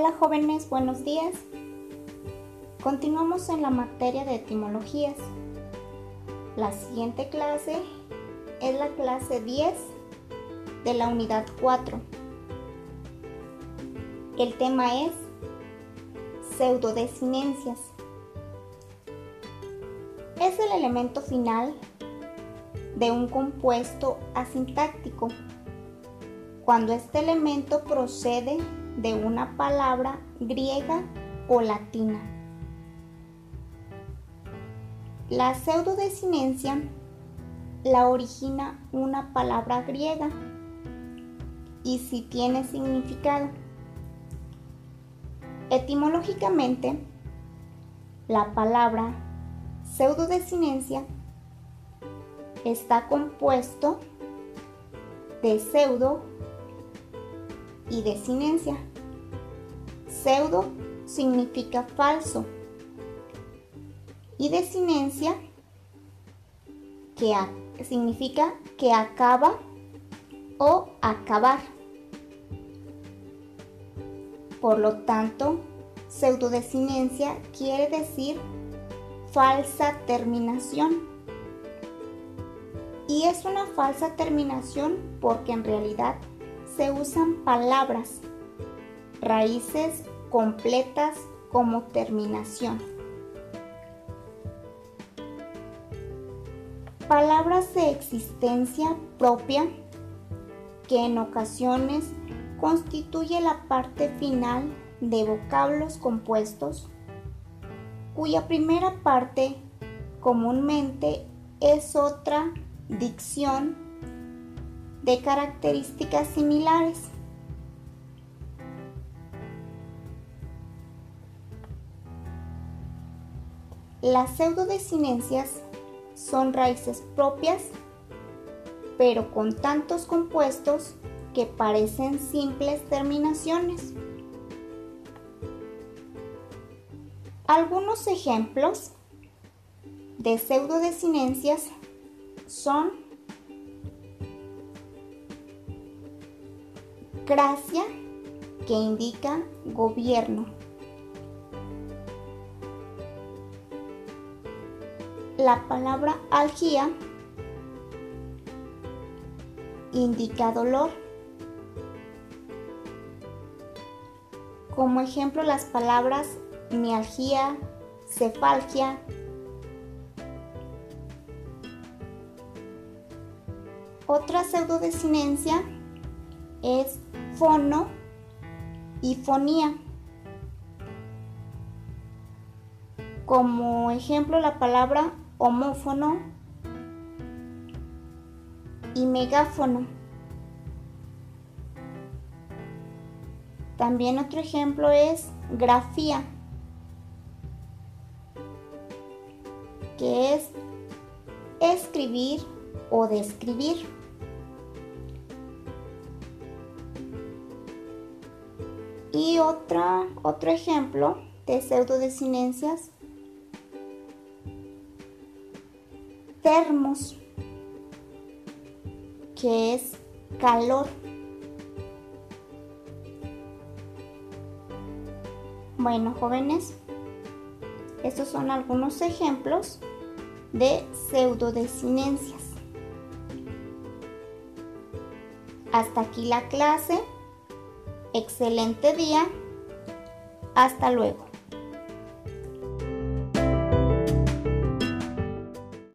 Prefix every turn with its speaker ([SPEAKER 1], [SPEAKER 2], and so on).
[SPEAKER 1] Hola jóvenes, buenos días. Continuamos en la materia de etimologías. La siguiente clase es la clase 10 de la unidad 4. El tema es pseudodesinencias. Es el elemento final de un compuesto asintáctico cuando este elemento procede de una palabra griega o latina. La pseudodesinencia la origina una palabra griega y si tiene significado. Etimológicamente, la palabra pseudodesinencia está compuesto de pseudo y desinencia. Pseudo significa falso y desinencia que significa que acaba o acabar. Por lo tanto, pseudodesinencia quiere decir falsa terminación. Y es una falsa terminación porque en realidad se usan palabras, raíces completas como terminación. Palabras de existencia propia que en ocasiones constituye la parte final de vocablos compuestos, cuya primera parte comúnmente es otra dicción de características similares. Las pseudodesinencias son raíces propias, pero con tantos compuestos que parecen simples terminaciones. Algunos ejemplos de pseudodesinencias son Gracia, que indica gobierno. La palabra algía indica dolor. Como ejemplo las palabras mialgia, cefalgia, Otra pseudodesinencia es fono y fonía. Como ejemplo la palabra homófono y megáfono. También otro ejemplo es grafía, que es escribir o describir. Y otra, otro ejemplo de pseudodesinencias, termos, que es calor. Bueno, jóvenes, estos son algunos ejemplos de pseudodesinencias. Hasta aquí la clase. Excelente día. Hasta luego.